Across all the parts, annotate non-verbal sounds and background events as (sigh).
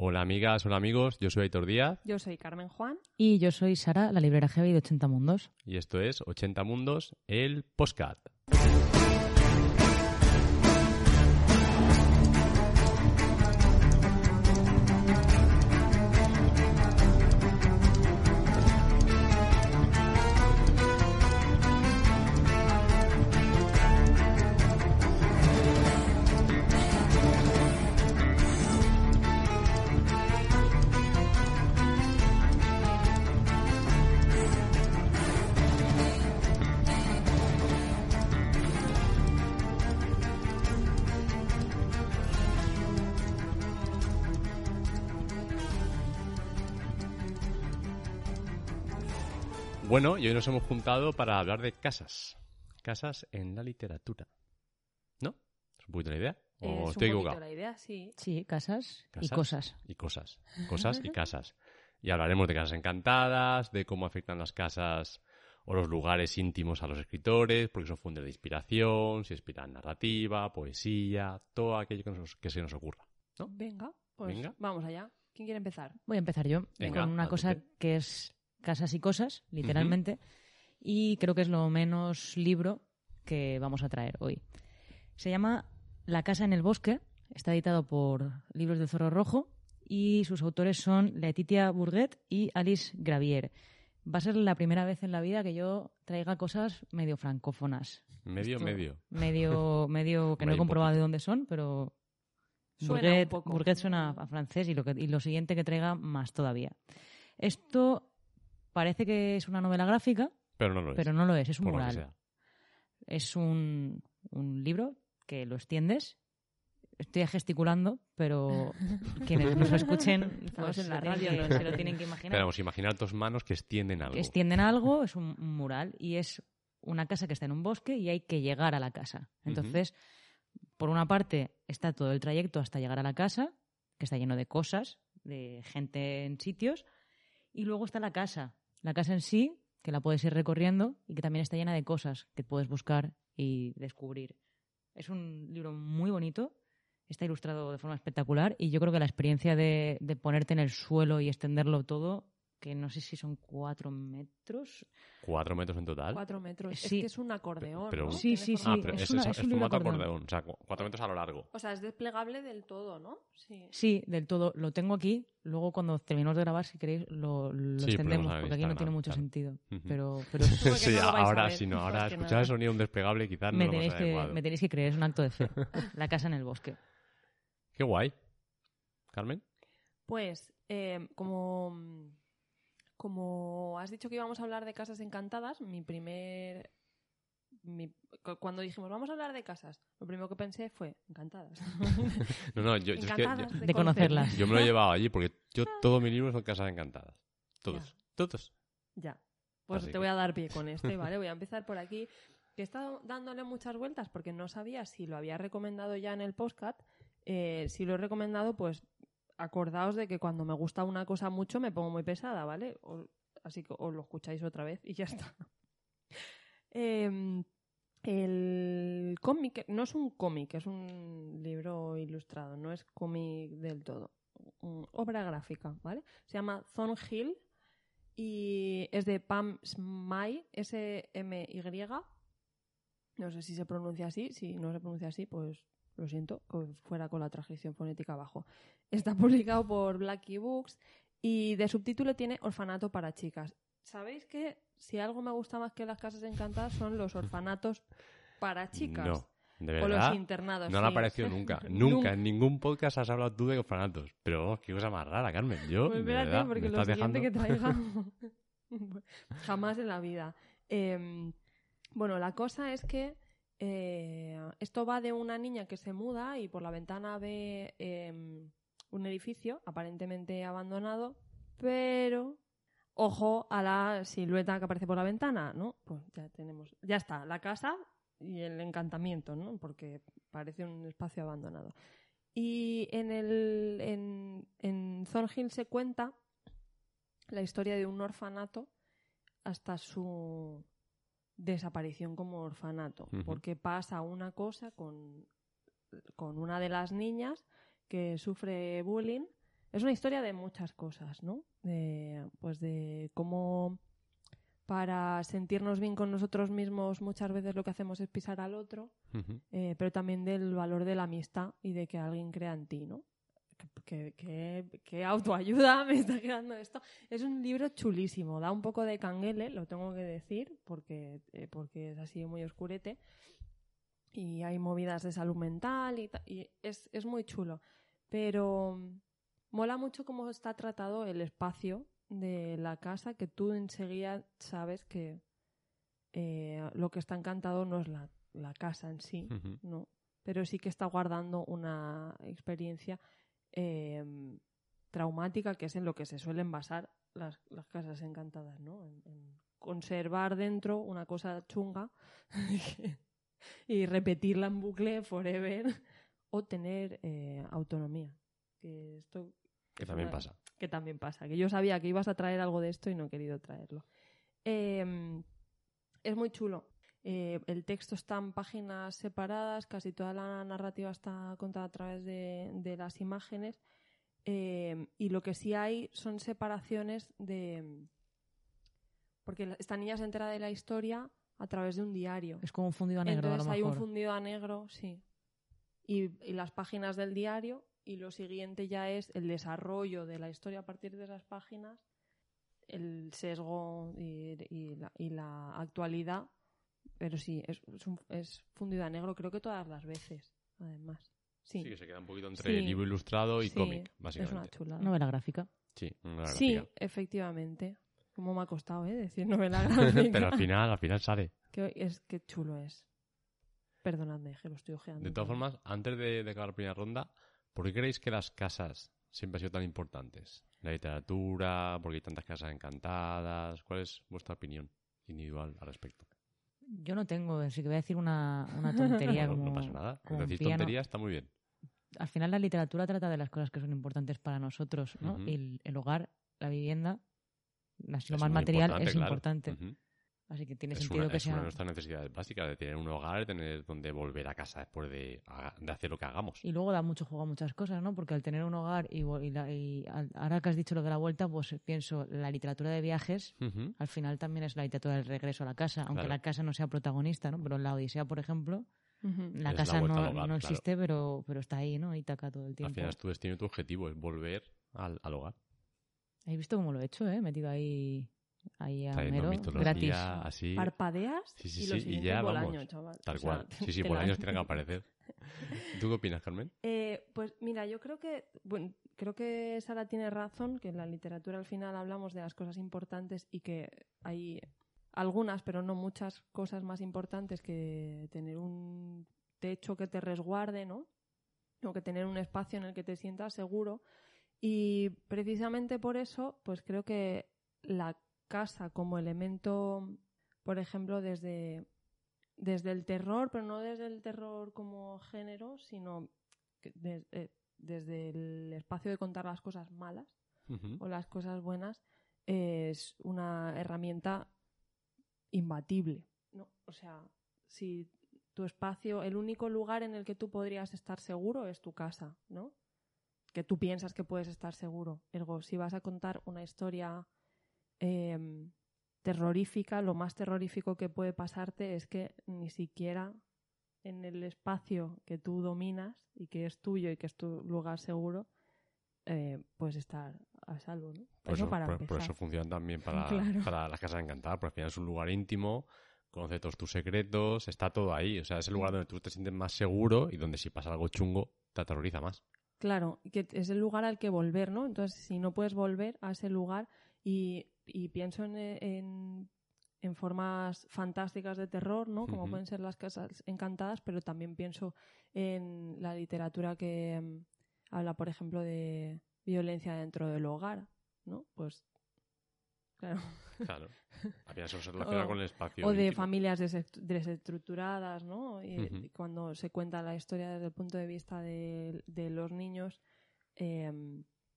Hola amigas, hola amigos, yo soy Aitor Díaz Yo soy Carmen Juan. Y yo soy Sara, la librera heavy de 80 Mundos. y esto es 80 Mundos, el postcat. Bueno, y hoy nos hemos juntado para hablar de casas. Casas en la literatura. ¿No? ¿Es un poquito la idea? ¿O Es un estoy poquito equivocado? la idea, sí. Sí, casas, y cosas. Y cosas. Cosas y casas. Y hablaremos de casas encantadas, de cómo afectan las casas o los lugares íntimos a los escritores, porque son fuentes de inspiración, si inspiran narrativa, poesía, todo aquello que, nos- que se nos ocurra. ¿No? Venga, pues Venga. vamos allá. ¿Quién quiere empezar? Voy a empezar yo Venga, con una cosa que es casas y cosas, literalmente. Y creo que es lo menos libro que vamos a traer hoy. Se llama La casa en el bosque. Está editado por Libros del Zorro Rojo. Y sus autores son Letitia Bourget y Alice Gravier. Va a ser la primera vez en la vida que yo traiga cosas medio francófonas. Medio, Esto- medio. Medio, (laughs) medio que no he comprobado de dónde son, pero Suena. Bourget suena a francés y lo, que, y lo siguiente que traiga más todavía. Esto parece que es una novela gráfica, Pero no lo es. pero no lo es, es un por lo que mural. sea. Es un, un libro que lo extiendes. Estoy gesticulando, pero (laughs) quienes nos escuchen pues, en la radio, no se lo tienen que imaginar. Esperamos, imaginar dos manos que extienden algo. Que extienden algo, es un, un mural y es una casa que está en un bosque y hay que llegar a la casa. Entonces, por una parte está todo el trayecto hasta llegar a la casa, que está lleno de cosas, de gente en sitios, y luego está la casa. La casa en sí, que la puedes ir recorriendo y que también está llena de cosas que puedes buscar y descubrir. Es un libro muy bonito, está ilustrado de forma espectacular y yo creo que la experiencia de, de ponerte en el suelo y extenderlo todo, que no sé si son cuatro metros. Cuatro metros en total. Cuatro metros. Sí. Es que es un acordeón. Pero- ¿no? Sí, sí, forma ah, pero es es, una- esa- es es un formato acordeón. acordeón. O sea, cu- cuatro metros a lo largo. O sea, es desplegable del todo, ¿no? Sí. Sí, del todo. Lo tengo aquí. Luego, cuando terminemos de grabar, si queréis, lo, lo Sí, extendemos, porque aquí no tiene mucho claro. sentido. Pero, (laughs) pero sí, no lo ahora sí, no. Ahora escuchar el sonido de un desplegable quizás no me, lo tenéis más que, me tenéis que creer, es un acto de fe. La casa en el bosque. Qué guay. Carmen. Pues, eh, como, como has dicho que íbamos a hablar de casas encantadas, mi primer... mi- cu- cuando dijimos vamos a hablar de casas, lo primero que pensé fue encantadas. (laughs) No, no, yo, yo es que yo, De conocerlas. yo me lo he llevado allí porque yo todos mis libros son casas encantadas. Todos. Todos. Ya. Pues Así te que- voy a dar pie con este, ¿vale? Voy a empezar por aquí. Que he estado dándole muchas vueltas porque no sabía si lo había recomendado ya en el podcast. Eh, si lo he recomendado, pues acordaos de que cuando me gusta una cosa mucho me pongo muy pesada, ¿vale? Así que os lo escucháis otra vez y ya está. (laughs) Em, el cómic, no es un cómic, es un libro ilustrado, no es cómic del todo. Obra gráfica, ¿vale? Se llama Thornhill y es de Pam Smay, S-M-Y. No sé si se pronuncia así, si no se pronuncia así, pues lo siento, fuera con la transcripción fonética abajo. Está publicado por Blackie Books y de subtítulo tiene Orfanato para chicas. ¿Sabéis que si algo me gusta más que las casas encantadas son los orfanatos para chicas? No, de O verdad. los internados. No le ha sí. aparecido (laughs) nunca. Nunca, en ningún podcast has hablado tú de orfanatos. Pero qué cosa más rara, Carmen. Yo, Pues de espérate, verdad, porque me lo siguiente dejando... que traiga (laughs) (laughs) jamás en la vida. Eh, bueno, la cosa es que eh, esto va de una niña que se muda y por la ventana ve eh, un edificio aparentemente abandonado, pero ojo a la silueta que aparece por la ventana, ¿no? Pues ya tenemos, ya está, la casa y el encantamiento, ¿no? Porque parece un espacio abandonado. Y en el en, en Thornhill se cuenta la historia de un orfanato hasta su desaparición como orfanato, porque pasa una cosa con, con una de las niñas que sufre bullying. Es una historia de muchas cosas, ¿no? De, pues de cómo para sentirnos bien con nosotros mismos muchas veces lo que hacemos es pisar al otro, eh, pero también del valor de la amistad y de que alguien crea en ti, ¿no? Que, que- que autoayuda (laughs) me está quedando esto. Es un libro chulísimo, da un poco de canguele, lo tengo que decir, porque, eh, porque es así muy oscurete. Y hay movidas de salud mental y, y es, es muy chulo. Pero mm, mola mucho cómo está tratado el espacio de la casa, que tú enseguida sabes que eh, lo que está encantado no es la, la casa en sí, Ujú. no, pero sí que está guardando una experiencia eh, traumática que es en lo que se suelen basar las, las casas encantadas, ¿no? En, en conservar dentro una cosa chunga (laughs) y repetirla en bucle forever (laughs) o tener eh, autonomía. Que esto Que también una- pasa. que también pasa. Que yo sabía que ibas a traer algo de esto y no he querido traerlo. Eh, es muy chulo. Eh, el texto está en páginas separadas, casi toda la narrativa está contada a través de, de las imágenes. eh, y lo que sí hay son separaciones de. Porque esta niña se entera de la historia a través de un diario. Es como un fundido a negro, Entonces a lo hay un fundido a negro, sí. Y, y las páginas del diario, y lo siguiente ya es el desarrollo de la historia a partir de esas páginas, el sesgo y, y la, y la actualidad. Pero sí, es, es, un- es fundido a negro, creo que todas las veces, además. Sí, Sí, que se queda un poquito entre Sí. libro ilustrado y Sí, cómic, es una básicamente. chulada. Novela gráfica. Sí, una sí, gráfica. efectivamente. Como me ha costado, ¿eh? Decir novela (laughs) gráfica. Pero al final, al final sale. que, es, que chulo es. Perdonadme, que lo estoy ojeando. De todas formas, antes de, de acabar la primera ronda, ¿por qué creéis que las casas siempre han sido tan importantes? La literatura, porque hay tantas casas encantadas. ¿Cuál es vuestra opinión individual al respecto? Yo no tengo, así que voy a decir una, una tontería (laughs) Bueno, como, no pasa nada. como Decir tontería está muy bien. Al final la literatura trata de las cosas que son importantes para nosotros, ¿no? Y el, el hogar, la vivienda, así lo más material es claro. importante. Así que tiene Es, sentido una, que es una sea... de nuestras necesidades básicas, de tener un hogar, de tener donde volver a casa después de, de hacer lo que hagamos. Y luego da mucho juego a muchas cosas, ¿no? Porque al tener un hogar y, vo- y la- y al- ahora que has dicho lo de la vuelta, pues pienso, la literatura de viajes al final también es la literatura del regreso a la casa, aunque Claro. la casa no sea protagonista, ¿no? Pero en la Odisea, por ejemplo, la Es casa no, al hogar, no claro. existe, pero, pero está ahí, ¿no? Y taca todo el Al tiempo. final es tu destino y tu objetivo, es volver al, al hogar. ¿Habéis visto cómo lo he hecho, eh? Metido ahí, ahí a Homero, gratis. así, Parpadeas Sí, sí, y sí, ya vamos, chaval. tal O sea, cual. Sí, sí, te por la- años tiene que aparecer. ¿Tú qué opinas, Carmen? (laughs) Eh, pues mira, yo creo que bueno, creo que Sara tiene razón, que en la literatura al final hablamos de las cosas importantes y que hay algunas, pero no muchas cosas más importantes que tener un techo que te resguarde, ¿no? O que tener un espacio en el que te sientas seguro. Y precisamente por eso, pues creo que la casa como elemento, por ejemplo, desde, desde el terror, pero no desde el terror como género, sino de- eh, desde el espacio de contar las cosas malas o las cosas buenas, es una herramienta imbatible. ¿no? O sea, si tu espacio, el único lugar en el que tú podrías estar seguro es tu casa, ¿no? Que tú piensas que puedes estar seguro. Ergo, si vas a contar una historia em, terrorífica, lo más terrorífico que puede pasarte es que ni siquiera en el espacio que tú dominas y que es tuyo y que es tu lugar seguro, eh, puedes estar a salvo, ¿no? Por Eso eso, para por, por empezar. eso funcionan también para, (laughs) Claro. para las casas encantadas, porque al final es un lugar íntimo, conoce todos tus secretos, está todo ahí. O sea, es el lugar donde tú te sientes más seguro y donde si pasa algo chungo te aterroriza más. Claro, que es el lugar al que volver, ¿no? Entonces, si no puedes volver a ese lugar y, y pienso en, en, en formas fantásticas de terror, ¿no? Como pueden ser las casas encantadas, pero también pienso en la literatura que mm, habla, por ejemplo, de violencia dentro del hogar, ¿no? Pues, claro. Claro. Había eso se relaciona O- con el espacio. O de íntimo. familias desest- desestructuradas, ¿no? Y, cuando se cuenta la historia desde el punto de vista de, de los niños, eh,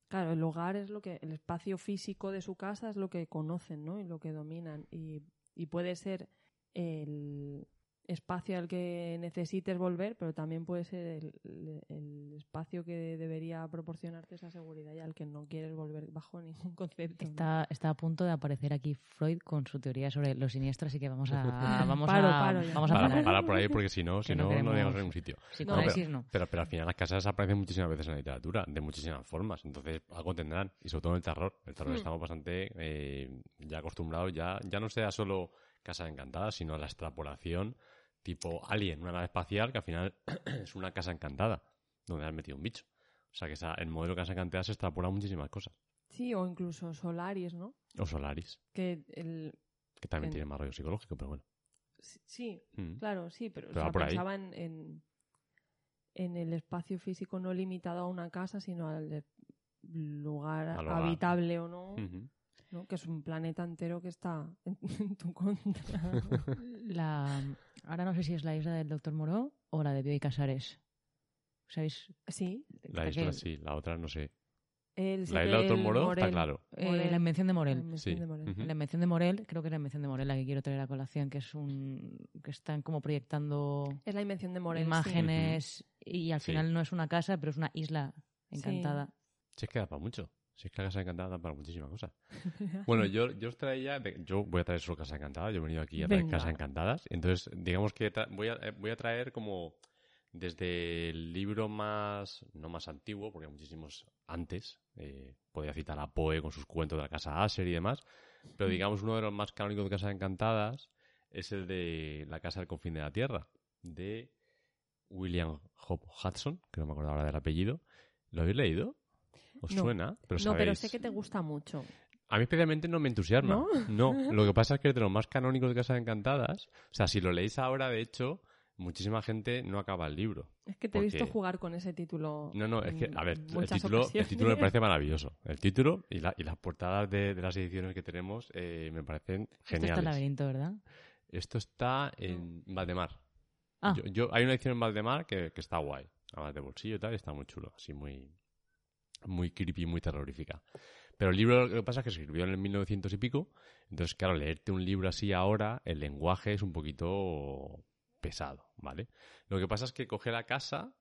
claro, el hogar es lo que, el espacio físico de su casa es lo que conocen, ¿no? Y lo que dominan. Y, y puede ser el espacio al que necesites volver, pero también puede ser el, espacio que debería proporcionarte esa seguridad y al que no quieres volver bajo ningún concepto. ¿no? Está, está a punto de aparecer aquí Freud con su teoría sobre los siniestros, así que vamos a, vamos Paro, a, paro vamos a Para, parar. para por ahí, porque si no, si no no, llegamos a ningún sitio. No. Pero, pero al final las casas aparecen muchísimas veces en la literatura, de muchísimas formas. Entonces, algo tendrán. Y sobre todo en el terror. El terror Hmm. estamos bastante eh, ya acostumbrados, ya, ya no sea solo Casa Encantada, sino a la extrapolación tipo Alien, una nave espacial que al final (clears throat) es una casa encantada, donde han metido un bicho. O sea que esa, el modelo Casa Encantada se extrapola a muchísimas cosas. Sí, o incluso Solaris, ¿no? O Solaris, Que el, que también En- tiene más rollo psicológico, pero bueno. Sí, Sí, Mm. claro, sí, pero, o Pero sea, por ahí. pensaba en, en, en el espacio físico no limitado a una casa, sino al lugar Al habitable o no. ¿no? que es un planeta entero que está en, (laughs) en tu contra. La, ahora no sé si es la isla del Doctor Moró o la de Bioy Casares. ¿Sabéis? sí, La que- isla sí, la otra no sé. el, La isla de Doctor Moró está Morel. claro. eh, la invención de La Morel. invención Sí. de Morel. Ujú. La invención de Morel, creo que es la invención de Morel la que quiero traer a colación, que es un que están como proyectando Es la invención de Morel. sí. imágenes y al Sí. final no es una casa, pero es una isla encantada. Si es que da para mucho. Si es que la Casa Encantada da para muchísimas cosas. Bueno, yo, yo os traía, yo voy a traer solo Casa Encantada, yo he venido aquí a traer Venga. Casa Encantadas. Entonces, digamos que voy, a, eh, voy a traer como desde el libro más, no más antiguo, porque hay muchísimos antes, eh, podría citar a Poe con sus cuentos de la Casa Asher y demás, pero digamos uno de los más canónicos de Casas Encantadas es el de La Casa del Confín de la Tierra, de William Hope Hudson, que no me acuerdo ahora del apellido. ¿Lo habéis leído? ¿Os No. suena? Pero No, pero sé que te gusta mucho. a mí especialmente no me entusiasma. ¿No? (laughs) No, lo que pasa es que es de los más canónicos de Casas Encantadas. O sea, si lo leéis ahora, de hecho, muchísima gente no acaba el libro. Es que te he visto Porque- jugar con ese título. No, no, es que, a ver, el título, el título me parece (laughs) maravilloso. El título y, la- y las portadas de, de las ediciones que tenemos eh, me parecen Esto está en geniales. laberinto, ¿verdad? Esto está en Valdemar. Ah, Yo, yo- hay una edición en Valdemar que, que está guay. Además de bolsillo y tal, y está muy chulo. Así muy, muy creepy, muy terrorífica. Pero el libro lo que pasa es que se escribió en el 1900 y pico. Entonces, claro, leerte un libro así ahora, el lenguaje es un poquito pesado, ¿vale? Lo que pasa es que coge la casa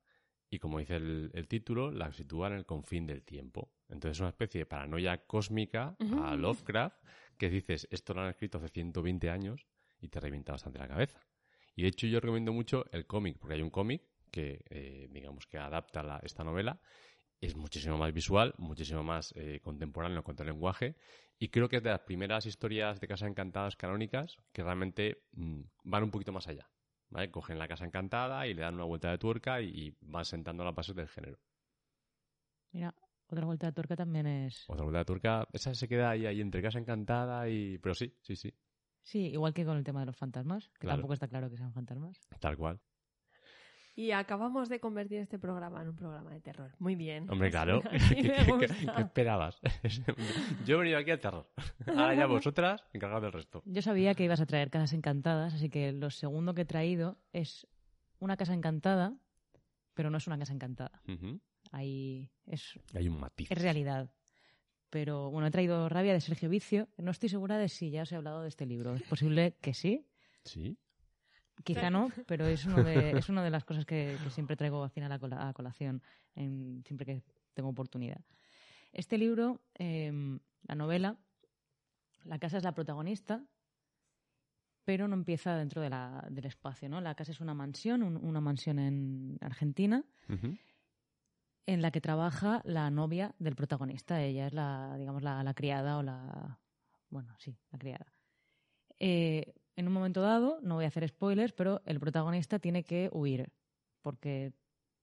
y, como dice el, el título, la sitúa en el confín del tiempo. Entonces, es una especie de paranoia cósmica a Lovecraft que dices, esto lo han escrito hace 120 años y te revienta bastante la cabeza. Y de hecho yo recomiendo mucho el cómic, porque hay un cómic que, eh, digamos, que adapta la- esta novela. Es muchísimo más visual, muchísimo más eh, contemporáneo en cuanto al lenguaje. Y creo que es de las primeras historias de Casa Encantadas canónicas que realmente mm, van un poquito más allá. ¿vale? Cogen la Casa Encantada y le dan una vuelta de tuerca y, y van sentando las bases del género. mira, otra vuelta de tuerca también es... Otra vuelta de tuerca, esa se queda ahí, ahí entre Casa Encantada y... Pero sí, sí, sí, Sí, igual que con el tema de los fantasmas, que Claro. tampoco está claro que sean fantasmas. tal cual. Y acabamos de convertir este programa en un programa de terror. Muy bien. Hombre, (laughs) claro. (laughs) ¿Qué, esperabas? (laughs) Yo he venido aquí al terror. Ahora ya vosotras, encargadas del resto. Yo sabía que ibas a traer casas encantadas, así que lo segundo que he traído es una casa encantada, pero no es una casa encantada. Ujú. Ahí es, Hay un matiz. es realidad. Pero bueno, he traído Rabia de Sergio Vicio. No estoy segura de si ya os he hablado de este libro. Es posible que sí, Sí. Quizá no, pero es, uno de, es una de las cosas que, que siempre traigo al final a, a colación, en- siempre que tengo oportunidad. Este libro, eh, la novela, la casa es la protagonista, pero no empieza dentro de la- del espacio. ¿no? La casa es una mansión, un- una mansión en Argentina, en la que trabaja la novia del protagonista. Ella es la, digamos, la, la criada o la... Bueno, sí, la criada. Eh, en un momento dado, no voy a hacer spoilers, pero el protagonista tiene que huir porque,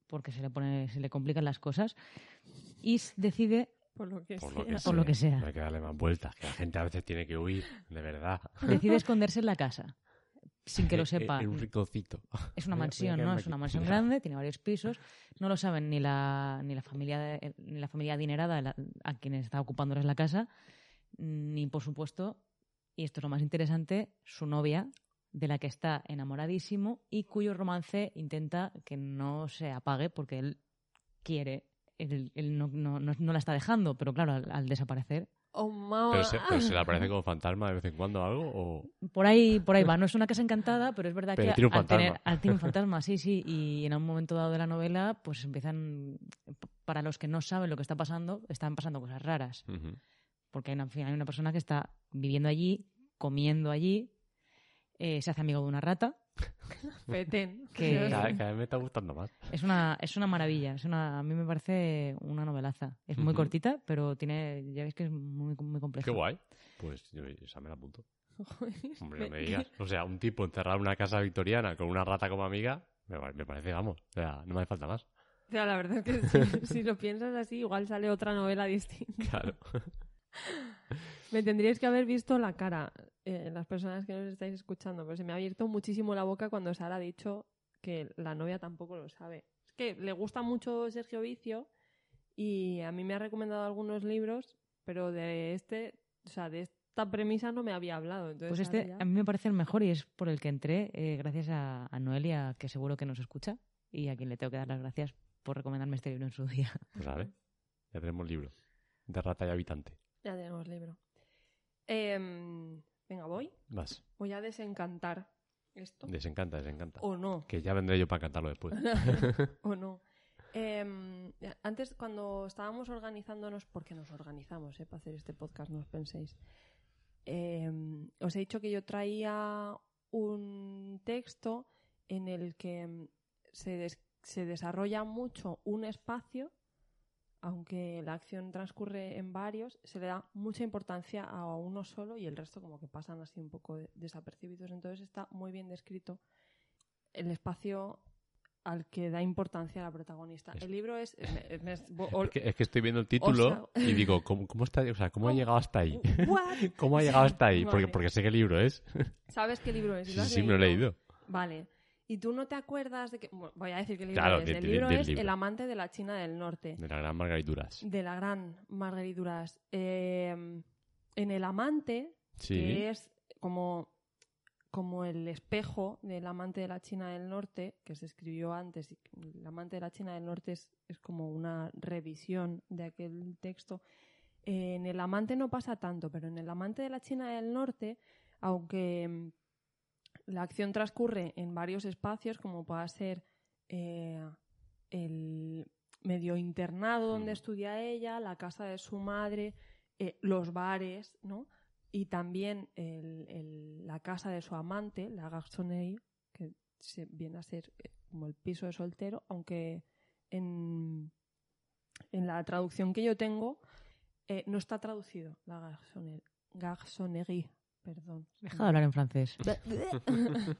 porque se, le pone, se le complican las cosas y decide, Por lo que Por lo sea. que Por lo que sea. No hay que darle más vueltas, que la gente a veces tiene que huir, de verdad. decide (laughs) esconderse en la casa. sin que lo sepa. un rinconcito. Es una mansión, ¿no? Es una mansión grande, tiene varios pisos. No lo saben ni la, ni la familia de- ni la familia adinerada la- a quienes está ocupándoles la casa, ni por supuesto, y esto es lo más interesante, su novia, de la que está enamoradísimo y cuyo romance intenta que no se apague porque él quiere, él, él no, no- no- no la está dejando, pero claro, al, al desaparecer Oh. Pero se, pero se le aparece como fantasma de vez en cuando algo o... Por ahí, por ahí va. No es una casa encantada, pero es verdad Pero que tiene un al tener, fantasma. al- tiene un (laughs) fantasma, sí, sí. Y en un momento dado de la novela, pues empiezan, para los que no saben lo que está pasando, están pasando cosas raras. Ujú. Porque hay una, al final hay una persona que está viviendo allí, comiendo allí, eh, se hace amigo de una rata. (laughs) Petén. Que- Cada, cada vez me está gustando más. Es una, es una maravilla. Es una, a mí me parece una novelaza. Es muy Ujú. cortita, pero tiene, ya veis que es muy, muy compleja. Qué guay. Pues yo esa me la apunto. Hombre, no Me- digas. O sea, un tipo encerrado en una casa victoriana con una rata como amiga, me parece, vamos. O sea, no me hace falta más. O sea, la verdad es que si, si lo piensas así, igual sale otra novela distinta. Claro. (laughs) Me tendríais que haber visto la cara, eh, las personas que nos estáis escuchando, pero se me ha abierto muchísimo la boca cuando Sara ha dicho que la novia tampoco lo sabe. Es que le gusta mucho Sergio Vicio y a mí me ha recomendado algunos libros, pero de este, o sea, de esta premisa no me había hablado. Entonces Pues este ya- a mí me parece el mejor y es por el que entré, eh, gracias a, a Noelia, que seguro que nos escucha, y a quien le tengo que dar las gracias por recomendarme este libro en su día. Pues a ver. Ya tenemos libro. De rata y habitante. Ya tenemos libro. Em, venga, voy. Vas. Voy a desencantar esto. Desencanta, desencanta. O no. Que ya vendré yo para cantarlo después. (laughs) (laughs) o no. Em, antes, cuando estábamos organizándonos, porque nos organizamos eh, para hacer este podcast, no os penséis, em, os he dicho que yo traía un texto en el que se, des- se desarrolla mucho un espacio, aunque la acción transcurre en varios, se le da mucha importancia a uno solo y el resto como que pasan así un poco de- desapercibidos. Entonces está muy bien descrito el espacio al que da importancia la protagonista. El libro es... Es que, es que estoy viendo el título sea- y digo, ¿cómo, cómo está? O sea, ¿cómo ha llegado hasta ahí? What? (laughs) ¿Cómo ha llegado hasta ahí? Porque, Vale. porque sé qué libro es. ¿Sabes qué libro es? (laughs) Sí, ¿Lo has sí, me lo he leído. Vale. ¿Y tú no te acuerdas de que... bueno, voy a decir qué libro Claro, es. de- el de- libro es libro. El amante de la China del Norte. De la gran Margarituras. De la gran Marguerite Duras. Eh, en El amante, Sí. que es como, como el espejo del amante de la China del Norte, que se escribió antes. y El amante de la China del Norte es, es como una revisión de aquel texto. Eh, en el amante no pasa tanto, pero en el amante de la China del Norte, aunque mm, la acción transcurre en varios espacios, como pueda ser eh, el medio internado donde Mm. estudia ella, la casa de su madre, eh, los bares, ¿no? Y también el- el- la casa de su amante, la garçonnerie, que se viene a ser eh, como el piso de soltero, aunque en, en la traducción que yo tengo eh, no está traducido la garçonne- garçonnerie, perdón. Deja de hablar en francés. (laughs)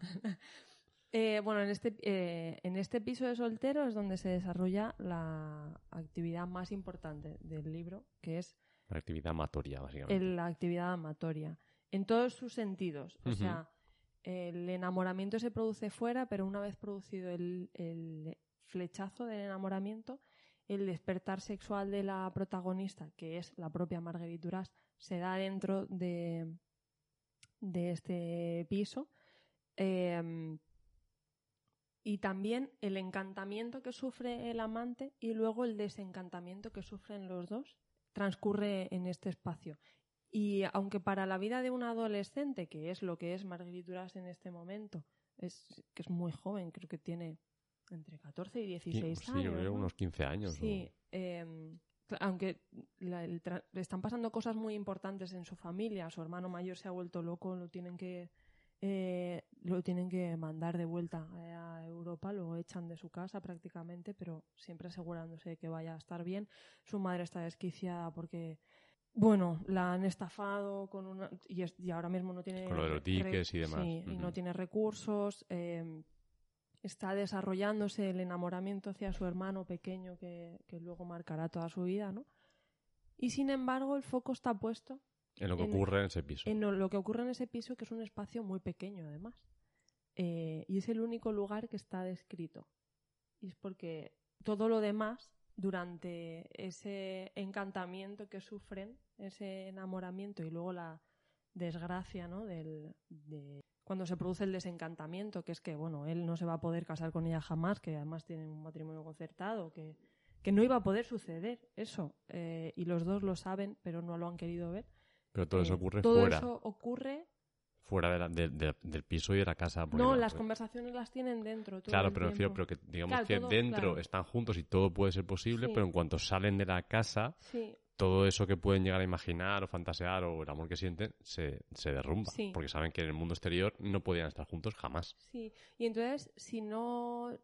Eh, bueno, en este, eh, en este piso de soltero es donde se desarrolla la actividad más importante del libro, que es Una actividad amatoria, básicamente. el- la actividad amatoria. En todos sus sentidos. O sea, el enamoramiento se produce fuera, pero una vez producido el, el flechazo del enamoramiento, el despertar sexual de la protagonista, que es la propia Marguerite Duras, se da dentro de, de este piso. Eh, y también el encantamiento que sufre el amante y luego el desencantamiento que sufren los dos transcurre en este espacio. Y aunque para la vida de un adolescente, que es lo que es Marguerite Duras en este momento, es que es muy joven, creo que tiene entre 14 y 16 sí, años. yo creo ¿no? unos 15 años. Sí, eh, cl- aunque la- el están pasando cosas muy importantes en su familia, su hermano mayor se ha vuelto loco, lo tienen que eh, lo tienen que mandar de vuelta a Europa, lo echan de su casa prácticamente, pero siempre asegurándose de que vaya a estar bien. Su madre está desquiciada porque bueno, la han estafado con una y, es- y ahora mismo no tiene Con lo de los tickets y demás. sí, y no tiene recursos. eh, está desarrollándose el enamoramiento hacia su hermano pequeño que, que luego marcará toda su vida, ¿no? Y sin embargo, el foco está puesto En lo que en- ocurre en ese piso. en lo que ocurre en ese piso, que es un espacio muy pequeño, además. eh, y es el único lugar que está descrito. Y es porque todo lo demás, durante ese encantamiento que sufren, ese enamoramiento y luego la desgracia, ¿no? Del, de cuando se produce el desencantamiento, que es que, bueno, él no se va a poder casar con ella jamás, que además tienen un matrimonio concertado, que, que no iba a poder suceder eso. eh, y los dos lo saben, pero no lo han querido ver. Pero todo eso Eh, ocurre todo fuera, eso ocurre fuera de la- de- de- del piso y de la casa. No, las pues- conversaciones las tienen dentro. todo Claro, el pero tiempo. pero que digamos Claro, que todo- dentro claro. están juntos y todo puede ser posible, Sí. pero en cuanto salen de la casa, Sí, todo eso que pueden llegar a imaginar o fantasear o el amor que sienten se, se derrumba. Sí. Porque saben que en el mundo exterior no podían estar juntos jamás. sí. Y entonces, si no,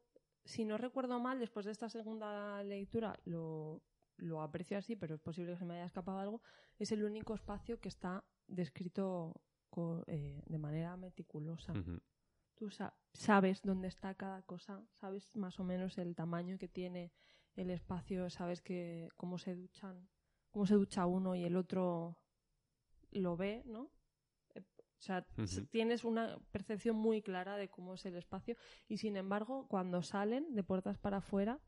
si no recuerdo mal, después de esta segunda lectura, lo, lo aprecio así, pero es posible que se me haya escapado algo, es el único espacio que está descrito eh, de manera meticulosa. Tú sa- sabes dónde está cada cosa, sabes más o menos el tamaño que tiene el espacio, sabes que cómo se duchan, cómo se ducha uno y el otro lo ve, ¿no? Eh, O sea, tienes una percepción muy clara de cómo es el espacio y sin embargo, cuando salen de puertas para afuera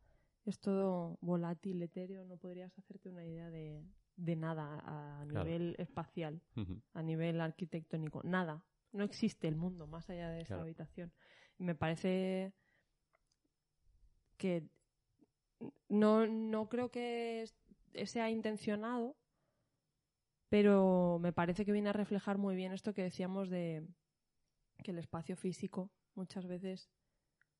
es todo volátil, etéreo, no podrías hacerte una idea de, de nada a Claro. nivel espacial a nivel arquitectónico. Nada. No existe el mundo más allá de esa Claro. habitación. Me parece que no, no creo que sea intencionado, pero me parece que viene a reflejar muy bien esto que decíamos de que el espacio físico muchas veces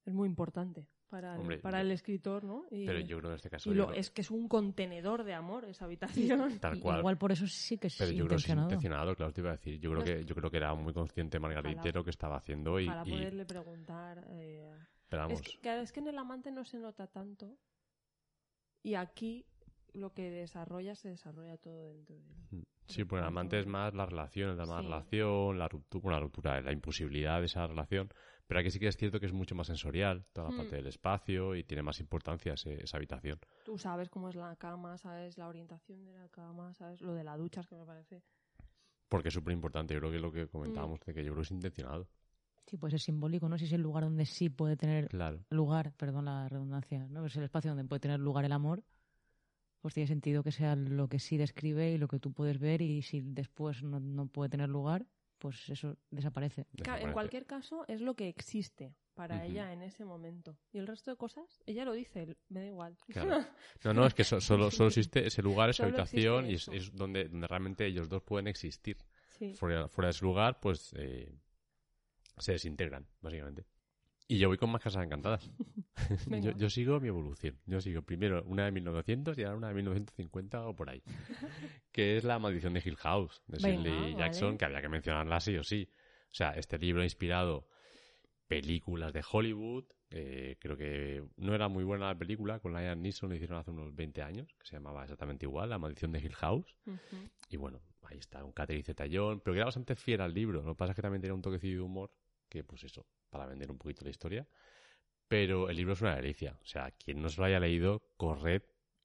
es muy importante para el, Hombre, para yo- el escritor, ¿no? Y, Pero yo creo que en este caso... y lo- creo- es que es un contenedor de amor esa habitación. (laughs) Tal I- cual. Igual por eso sí que es Pero yo creo que es intencionado. intencionado, claro, te iba a decir. Yo creo No que, yo creo que era muy consciente Margarita lo que estaba haciendo y, para y- poderle preguntar. eh, pero vamos, Es que, es que en el amante no se nota tanto. Y aquí lo que desarrolla se desarrolla todo dentro de él. sí, pues el amante es más la relación, la más Sí. relación, la ruptura, bueno, la ruptura, la imposibilidad de esa relación, pero aquí sí que es cierto que es mucho más sensorial, toda la Mm. parte del espacio y tiene más importancia ese- esa habitación. Tú sabes cómo es la cama, sabes la orientación de la cama, sabes lo de la ducha, es que me parece. Porque es súper importante, yo creo que es lo que comentábamos, Mm. de que yo creo que es intencionado. Sí, puede ser simbólico, ¿no? Si es el lugar donde sí puede tener Claro. lugar, perdón la redundancia, ¿no? Es el espacio donde puede tener lugar el amor, pues tiene sentido que sea lo que sí describe y lo que tú puedes ver y si después no, no puede tener lugar, pues eso desaparece. En cualquier caso, es lo que existe para ella en ese momento. Y el resto de cosas, ella lo dice, me da igual. Claro. (laughs) No, no, es que so- solo, solo existe ese lugar, esa Solo habitación, y es, donde, donde realmente ellos dos pueden existir. Sí. Fuera, fuera de ese lugar, pues eh, se desintegran, básicamente. Y yo voy con más casas encantadas. (laughs) Yo, yo sigo mi evolución. Yo sigo primero una de 1900 y ahora una de 1950 o por ahí. (laughs) que es La maldición de Hill House, de Venga, Shirley Jackson, vale. que había que mencionarla sí o sí. O sea, este libro ha inspirado películas de Hollywood. eh, creo que no era muy buena la película, con Liam Neeson lo hicieron hace unos 20 años, que se llamaba exactamente igual, La maldición de Hill House. Y bueno, ahí está, un Catherine Zeta-Jones, pero que era bastante fiel al libro. Lo que pasa es que también tenía un toquecillo de humor, que pues eso, para vender un poquito la historia. Pero el libro es una delicia. O sea, quien no se lo haya leído, corred,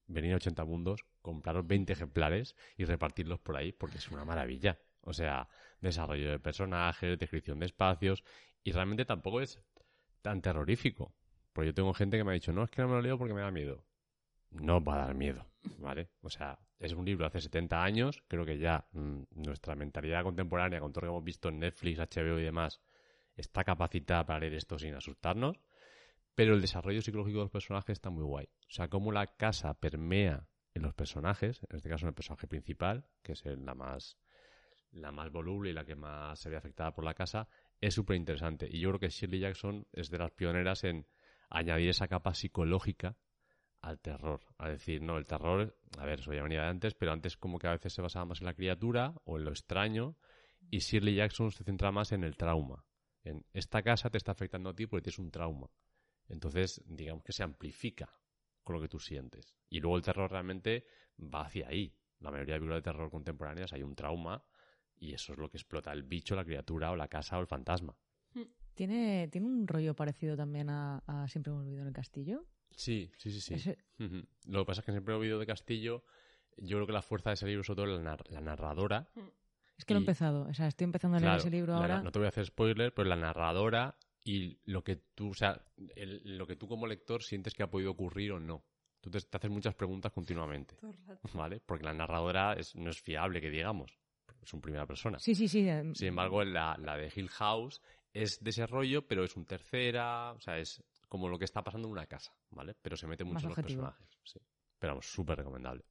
venid a 80 mundos, compraros 20 ejemplares y repartirlos por ahí, porque es una maravilla. O sea, desarrollo de personajes, descripción de espacios, y realmente tampoco es tan terrorífico. Porque yo tengo gente que me ha dicho, no, es que no me lo leo porque me da miedo. No va a dar miedo, ¿vale? O sea, es un libro hace 70 años, creo que ya mm, nuestra mentalidad contemporánea, con todo lo que hemos visto en Netflix, HBO y demás, está capacitada para leer esto sin asustarnos, pero el desarrollo psicológico de los personajes está muy guay. O sea, cómo la casa permea en los personajes, en este caso en el personaje principal, que es la más la más voluble y la que más se ve afectada por la casa, es súper interesante. Y yo creo que Shirley Jackson es de las pioneras en añadir esa capa psicológica al terror. A decir, no, el terror, a ver, eso ya venía de antes, pero antes como que a veces se basaba más en la criatura o en lo extraño, y Shirley Jackson se centra más en el trauma. En esta casa te está afectando a ti porque tienes un trauma. Entonces, digamos que se amplifica con lo que tú sientes. Y luego el terror realmente va hacia ahí. La mayoría de películas de terror contemporáneas hay un trauma y eso es lo que explota el bicho, la criatura o la casa o el fantasma. ¿Tiene, tiene un rollo parecido también a, a Siempre hemos vivido en el castillo. Sí, sí, sí, sí. Ese-. Lo que pasa es que siempre he oído de Castillo, yo creo que la fuerza de ese libro, sobre todo la, nar- la narradora. Es que lo he Y- empezado, o sea, estoy empezando a leer Claro, ese libro la- ahora. no te voy a hacer spoiler, pero la narradora y lo que tú, o sea, el- lo que tú como lector sientes que ha podido ocurrir o no. Tú te, te haces muchas preguntas continuamente, Todo el rato. ¿vale? Porque la narradora es- no es fiable, que digamos. Es un primera persona. Sí, sí, sí. eh, Sin embargo, la, la de Hill House es de ese rollo, pero es un tercera, o sea, es como lo que está pasando en una casa, ¿vale? Pero se mete mucho Más en los objetivo. personajes. Sí. Pero vamos, súper recomendable.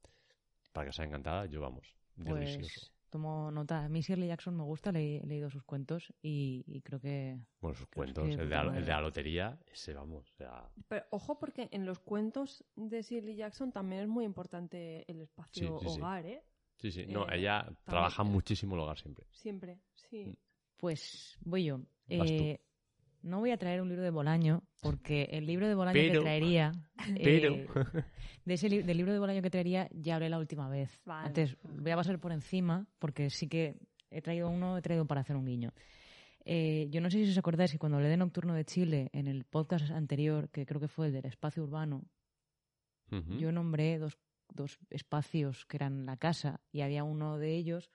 Para que os haya encantada, yo vamos, delicioso. Tomo nota. A mí Shirley Jackson me gusta, le he leído sus cuentos y, y creo que... Bueno, sus cuentos, el de, la, puta el de la madre. lotería, ese vamos, o sea, Pero ojo, porque en los cuentos de Shirley Jackson también es muy importante el espacio Sí, sí, sí. hogar, ¿eh? sí, sí, no, Eh, ella trabaja muchísimo el hogar siempre. Siempre, sí. Pues voy yo. Vas tú. Eh, no voy a traer un libro de Bolaño, porque el libro de Bolaño Pero- que traería... (laughs) Pero- eh, de ese li- del libro de Bolaño que traería ya hablé la última vez. Vale. Antes voy a pasar por encima, porque sí que he traído uno, he traído para hacer un guiño. Eh, yo no sé si os acordáis que cuando hablé de Nocturno de Chile, en el podcast anterior, que creo que fue el del espacio urbano, yo nombré dos, dos espacios que eran la casa y había uno de ellos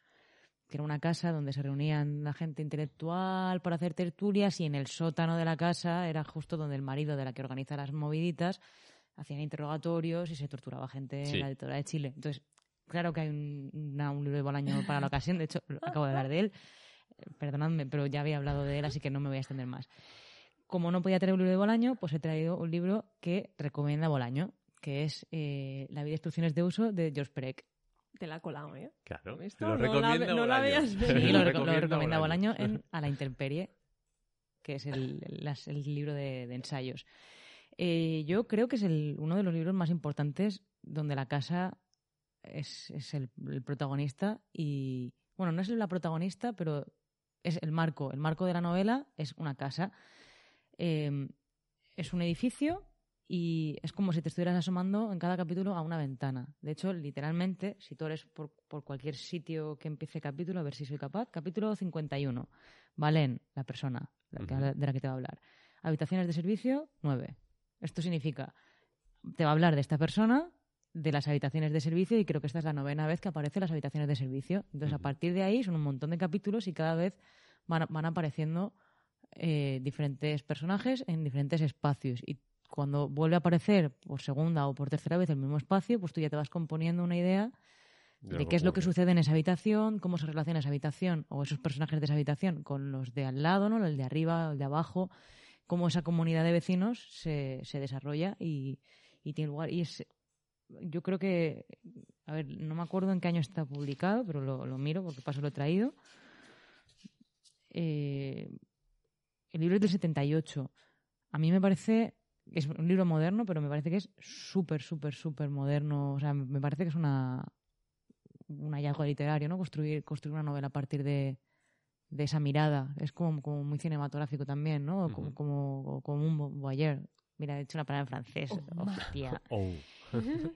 que era una casa donde se reunían la gente intelectual para hacer tertulias y en el sótano de la casa era justo donde el marido de la que organiza las moviditas hacían interrogatorios y se torturaba gente Sí. en la dictadura de Chile. Entonces, claro que hay un, una- un libro de Bolaño para la ocasión, de hecho, acabo de hablar de él. Perdonadme, pero ya había hablado de él, así que no me voy a extender más. Como no podía traer un libro de Bolaño, pues he traído un libro que recomienda Bolaño, que es eh, La vida e instrucciones de uso de George Perec. Te la ha colado, ¿eh? Claro, ¿Visto? lo No la no la veas (laughs) venir. Lo, reco- lo recomienda recomienda Bolaño en (laughs) A la intemperie, que es el, libro de, de ensayos. Eh, yo creo que es el, uno de los libros más importantes donde la casa es, es el, el protagonista y, bueno, no es la protagonista, pero es el marco. El marco de la novela es una casa. Eh, es un edificio y es como si te estuvieras asomando en cada capítulo a una ventana. De hecho, literalmente, si tú eres por, por cualquier sitio que empiece capítulo, a ver si soy capaz, capítulo 51. Valen, la persona la que de la que te va a hablar. Habitaciones de servicio, 9. Esto significa, te va a hablar de esta persona, de las habitaciones de servicio, y creo que esta es la novena vez que aparecen las habitaciones de servicio. Entonces, a partir de ahí son un montón de capítulos y cada vez van, van apareciendo eh, diferentes personajes en diferentes espacios. Y cuando vuelve a aparecer por segunda o por tercera vez el mismo espacio, pues tú ya te vas componiendo una idea de qué es lo que sucede en esa habitación, cómo se relaciona esa habitación o esos personajes de esa habitación con los de al lado, ¿no? el de arriba, el de abajo, cómo esa comunidad de vecinos se, se desarrolla y, y tiene lugar. Y es, yo creo que, a ver, no me acuerdo en qué año está publicado, pero lo, lo miro porque paso lo he traído. Eh, el libro es del 78. A mí me parece, es un libro moderno, pero me parece que es súper, súper, súper moderno. O sea, me parece que es una un hallazgo literario, ¿no? Construir, construir una novela a partir de, de esa mirada. Es como, como muy cinematográfico también, ¿no? Como, Ujú. como, como un voyeur. Mira, he hecho una palabra en francés. Oh, Hostia. Oh. (laughs)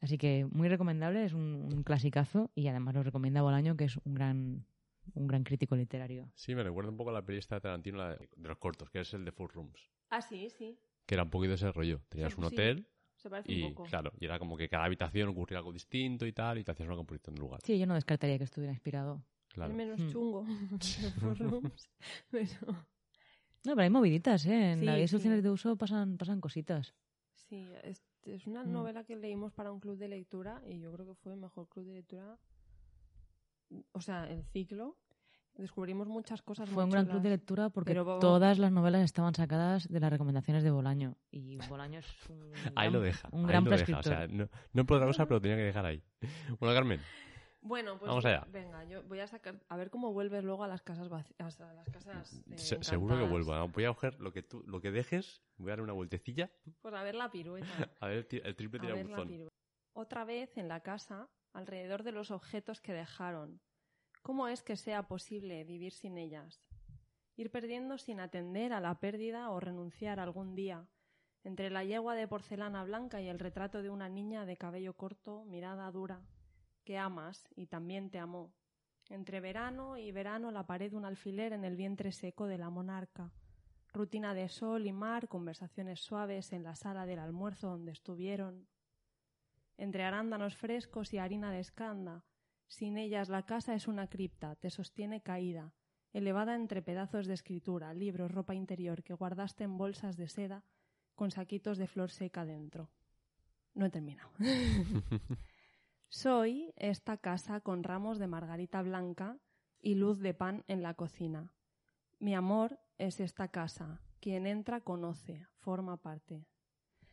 Así que muy recomendable, es un, un clasicazo y además lo recomienda Bolaño, que es un gran, un gran crítico literario. Sí, me recuerda un poco a la peli esta de Tarantino, la de, de los cortos, que es el de Four Rooms. Ah, sí, sí. Que era un poquito ese rollo. Tenías Sí, un sí. hotel Se parece y, un poco. claro, y era como que cada habitación ocurría algo distinto y tal, y te hacías una composición del lugar. Sí, yo no descartaría que estuviera inspirado. Claro. Es menos Mm. chungo. (laughs) de pero No, pero hay moviditas, ¿eh? En Sí, la vida de de uso pasan, pasan cositas. sí, es, es una Mm. novela que leímos para un club de lectura y yo creo que fue el mejor club de lectura. O sea, el ciclo. Descubrimos muchas cosas Fue un gran club de lectura porque Pero todas las novelas estaban sacadas de las recomendaciones de Bolaño. Y Bolaño es un (laughs) Ahí gran, lo deja. un ahí gran lo deja. O sea, no, no por otra cosa, pero tenía que dejar ahí. (laughs) Bueno, Carmen, Bueno, pues Vamos allá. venga, yo voy a sacar a ver cómo vuelves luego a las casas vacías, a las casas eh, se- seguro que vuelvo. ¿no? Voy a coger lo que tú, lo que dejes, voy a dar una vueltecilla, Pues a ver la pirueta. (laughs) a ver el triple tirabuzón. Otra vez en la casa, alrededor de los objetos que dejaron. ¿Cómo es que sea posible vivir sin ellas? Ir perdiendo sin atender a la pérdida o renunciar algún día. Entre la yegua de porcelana blanca y el retrato de una niña de cabello corto, mirada dura, que amas y también te amó. Entre verano y verano la pared un alfiler en el vientre seco de la monarca. Rutina de sol y mar, conversaciones suaves en la sala del almuerzo donde estuvieron. Entre arándanos frescos y harina de escanda. Sin ellas la casa es una cripta, te sostiene caída. elevada entre pedazos de escritura, libros, ropa interior que guardaste en bolsas de seda con saquitos de flor seca dentro. No he terminado. (laughs) Soy esta casa con ramos de margarita blanca y luz de pan en la cocina. Mi amor es esta casa. Quien entra conoce, forma parte.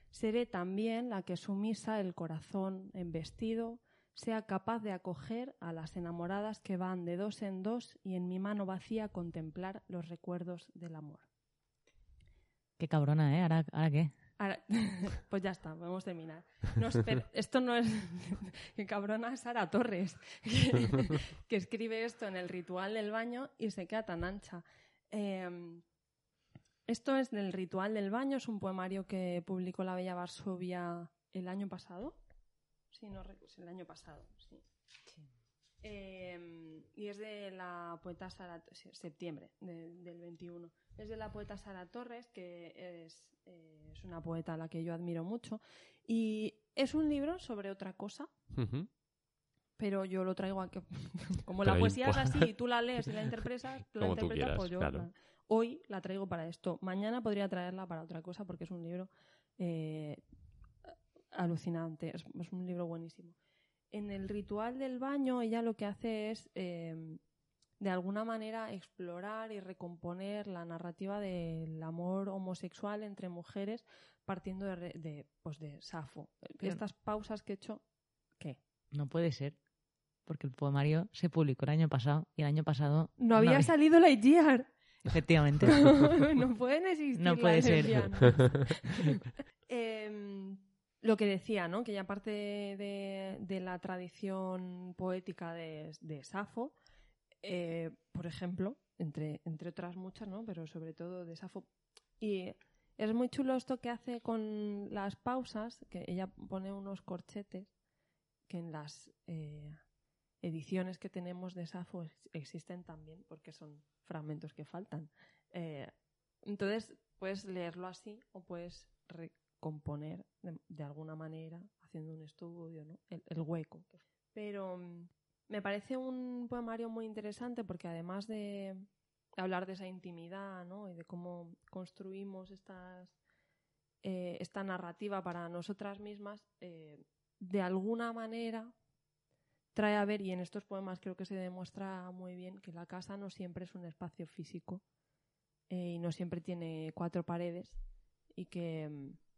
Seré también la que sumisa el corazón en vestido sea capaz de acoger a las enamoradas que van de dos en dos y en mi mano vacía contemplar los recuerdos del amor. Qué cabrona, ¿eh? ¿Ahora, ahora qué? Ahora- (laughs) pues ya está, podemos terminar. No, espera, (laughs) esto no es. (laughs) Qué cabrona es Sara Torres, que, que escribe esto en el ritual del baño y se queda tan ancha. Eh, esto es del ritual del baño, es un poemario que publicó la Bella Varsovia el año pasado. Sí, no sí, el año pasado, sí. Eh, y es de la poeta Sara, septiembre de- del 21. Es de la poeta Sara Torres, que es, eh, es una poeta a la que yo admiro mucho. Y es un libro sobre otra cosa, pero yo lo traigo a que. (laughs) Como Pero la poesía es así y tú la lees y la (laughs) interpretas, tú la tú interpretas, quieras, pues yo claro. la- hoy la traigo para esto. Mañana podría traerla para otra cosa porque es un libro eh, alucinante. Es, es un libro buenísimo. En el ritual del baño, ella lo que hace es, eh, de alguna manera, explorar y recomponer la narrativa del amor homosexual entre mujeres partiendo de, de, pues de Safo. Pero- Estas pausas que he hecho, ¿qué? No puede ser. Porque el poemario se publicó el año pasado y el año pasado. No había salido la IGR. Efectivamente. (laughs) no pueden existir No puede ser. (laughs) lo que decía, ¿no? Que ya parte de, de la tradición poética de, de Safo, eh, por ejemplo, entre, entre otras muchas, ¿no? Pero sobre todo de Safo. Y es muy chulo esto que hace con las pausas, que ella pone unos corchetes que en las eh, ediciones que tenemos de Safo ex- existen también, porque son fragmentos que faltan. Eh, entonces, puedes leerlo así o puedes recomponer de alguna manera, haciendo un estudio, ¿no? el, el hueco. Pero mm, me parece un poemario muy interesante porque además de hablar de esa intimidad ¿no? y de cómo construimos estas, eh, esta narrativa para nosotras mismas, eh, de alguna manera trae a ver, y en estos poemas creo que se demuestra muy bien, que la casa no siempre es un espacio físico eh, y no siempre tiene cuatro paredes y que mm,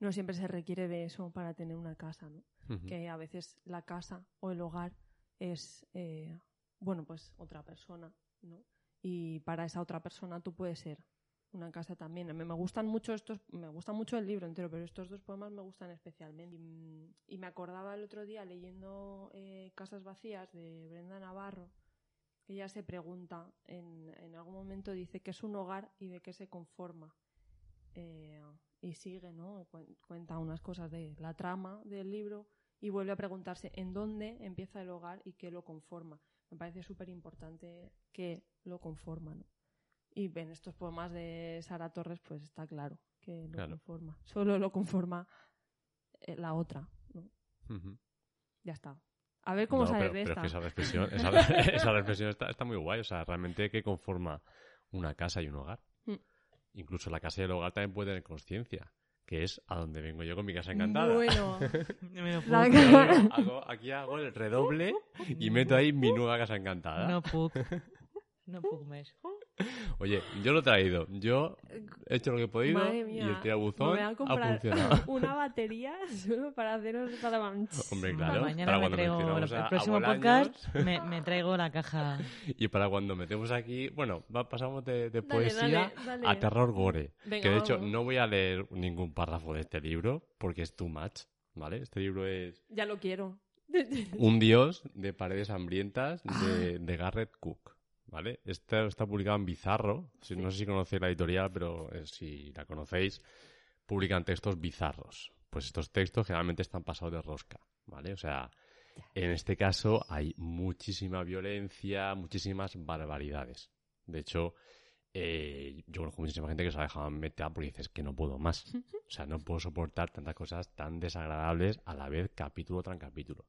no siempre se requiere de eso para tener una casa, ¿no? Que a veces la casa o el hogar es, eh, bueno, pues otra persona, ¿no? Y para esa otra persona tú puedes ser una casa también. A mí me gustan mucho estos, me gusta mucho el libro entero, pero estos dos poemas me gustan especialmente. Y, y me acordaba el otro día leyendo eh, Casas Vacías de Brenda Navarro, que ella se pregunta, en, en algún momento dice que es un hogar y de qué se conforma. Eh, y sigue, ¿no? Cuen- Cuenta unas cosas de la trama del libro y vuelve a preguntarse en dónde empieza el hogar y qué lo conforma. Me parece súper importante que lo conforma, ¿no? Y en estos poemas de Sara Torres, pues está claro que lo Claro. conforma. Solo lo conforma eh, la otra, ¿no? Ujú. Ya está. A ver cómo No, sale pero, de pero es esta. que esa reflexión, (laughs) esa, esa reflexión está, está muy guay. O sea, realmente que conforma una casa y un hogar. Mm. Incluso la casa y el hogar también puede tener conciencia, que es a donde vengo yo con mi casa encantada. Bueno, No (laughs) me lo puedo creer. Hago- aquí hago el redoble y meto ahí mi nueva casa encantada. No puc. No puc més. (laughs) Oye, yo lo he traído. Yo he hecho lo que he podido madre y mía. el me tirabuzón voy a ha comprar funcionado. (laughs) una batería solo para haceros para Hombre, claro. mañana para me cuando traigo el, a- a próximo podcast me, me traigo la caja. (laughs) y para cuando metemos aquí, bueno, va- pasamos de, de Dale, poesía dale, dale. a terror gore. Venga, que de hecho vamos. no voy a leer ningún párrafo de este libro porque es too much, ¿vale? Este libro es Ya lo quiero. Un dios de paredes hambrientas de, de Garrett Cook. ¿Vale? Este está publicado en Bizarro. No sé si conocéis la editorial, pero eh, si la conocéis, publican textos bizarros. Pues estos textos generalmente están pasados de rosca. ¿Vale? O sea, en este caso hay muchísima violencia, muchísimas barbaridades. De hecho, eh, yo conozco muchísima gente que se ha dejado meter porque dices que no puedo más. (laughs) O sea, no puedo soportar tantas cosas tan desagradables a la vez, capítulo tras capítulo.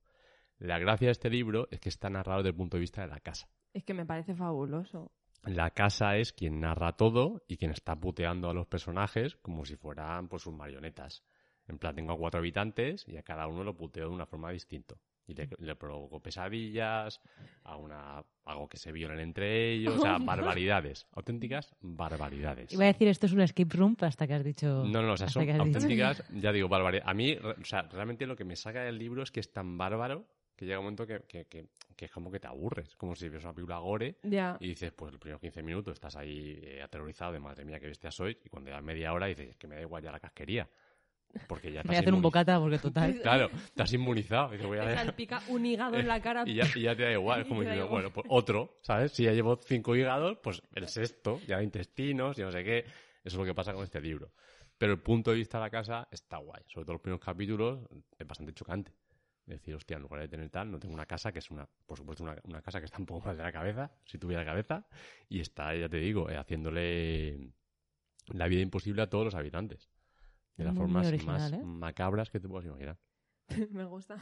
La gracia de este libro es que está narrado desde el punto de vista de la casa. Es que me parece fabuloso. La casa es quien narra todo y quien está puteando a los personajes como si fueran pues sus marionetas. En plan, tengo a cuatro habitantes y a cada uno lo puteo de una forma distinta. Y le, le provoco pesadillas, a una, hago que se violen entre ellos, o sea, (laughs) barbaridades. Auténticas barbaridades. Iba a decir esto es un escape room hasta que has dicho. No, no, o sea, son dicho- auténticas, ya digo, barbaridades. A mí, o sea, realmente lo que me saca del libro es que es tan bárbaro que llega un momento que, que, que- que es como que te aburres. Como si ves una película gore Ya. y dices, pues los primeros 15 minutos estás ahí eh, aterrorizado de madre mía, qué bestia soy. Y cuando da media hora dices, es que me da igual ya la casquería. Porque ya (laughs) Voy a estás hacer un bocata porque total. (laughs) Claro, estás inmunizado. Dices, voy a Te salpica un hígado en la (laughs) cara. Y ya, y ya te da igual. Es como Y te diciendo, bueno, pues otro, ¿sabes? Si ya llevo cinco hígados, pues el sexto, ya intestinos y no sé qué. Eso es lo que pasa con este libro. Pero el punto de vista de la casa está guay. Sobre todo los primeros capítulos es bastante chocante. Decir, hostia, en lugar de tener tal, no tengo una casa que es una, por supuesto, una, una casa que está un poco mal de la cabeza, si tuviera cabeza, y está, ya te digo, eh, haciéndole la vida imposible a todos los habitantes. De las Muy, formas original, más ¿eh? macabras que te puedas imaginar. (laughs) Me gusta.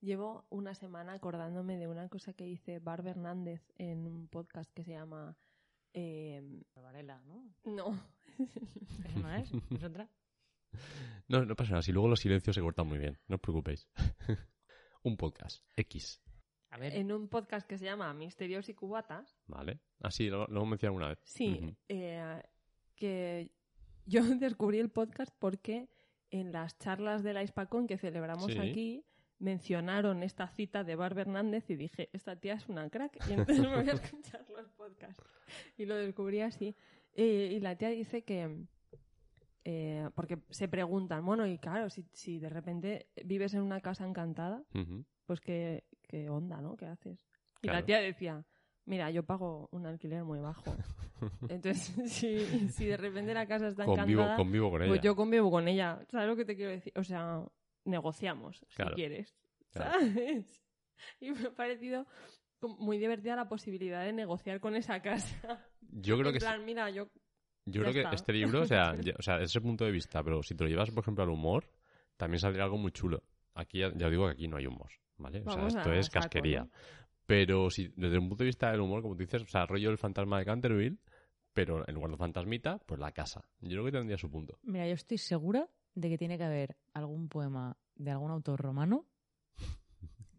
Llevo una semana acordándome de una cosa que dice Barb Hernández en un podcast que se llama... eh, Varela, ¿no? no. ¿Eso no es? ¿Es otra? (laughs) No, no pasa nada. Si luego los silencios se cortan muy bien. No os preocupéis. (laughs) un podcast. X. A ver. en un podcast que se llama Misterios y Cubatas. ¿Vale? Así lo, lo hemos mencionado una vez. Sí, eh, que yo (laughs) descubrí el podcast porque en las charlas de la Hispacón que celebramos Sí. aquí mencionaron esta cita de Barb Hernández y dije, esta tía es una crack y entonces me voy a escuchar los podcasts. Y lo descubrí así. Eh, y la tía dice que... eh, porque se preguntan, bueno, y claro, si, si de repente vives en una casa encantada, pues qué, qué onda, ¿no? ¿Qué haces? Y Claro. la tía decía, mira, yo pago un alquiler muy bajo. (laughs) Entonces, (laughs) si, si de repente la casa está Convivo, encantada, convivo con ella. pues yo convivo con ella. ¿Sabes lo que te quiero decir? O sea, negociamos, Claro. si quieres. Claro. ¿Sabes? (laughs) Y me ha parecido muy divertida la posibilidad de negociar con esa casa. Yo creo en que, plan, mira, yo... yo ya creo que este libro, o sea, ya- o sea, ese punto de vista, pero si te lo llevas, por ejemplo, al humor, también saldría algo muy chulo. Aquí ya, ya digo que aquí no hay humor, ¿vale? O sea, esto a es casquería. Pero si desde un punto de vista del humor, como tú dices, o sea, rollo el fantasma de Canterville, pero en lugar de fantasmita, pues la casa. Yo creo que tendría su punto. Mira, yo estoy segura de que tiene que haber algún poema de algún autor romano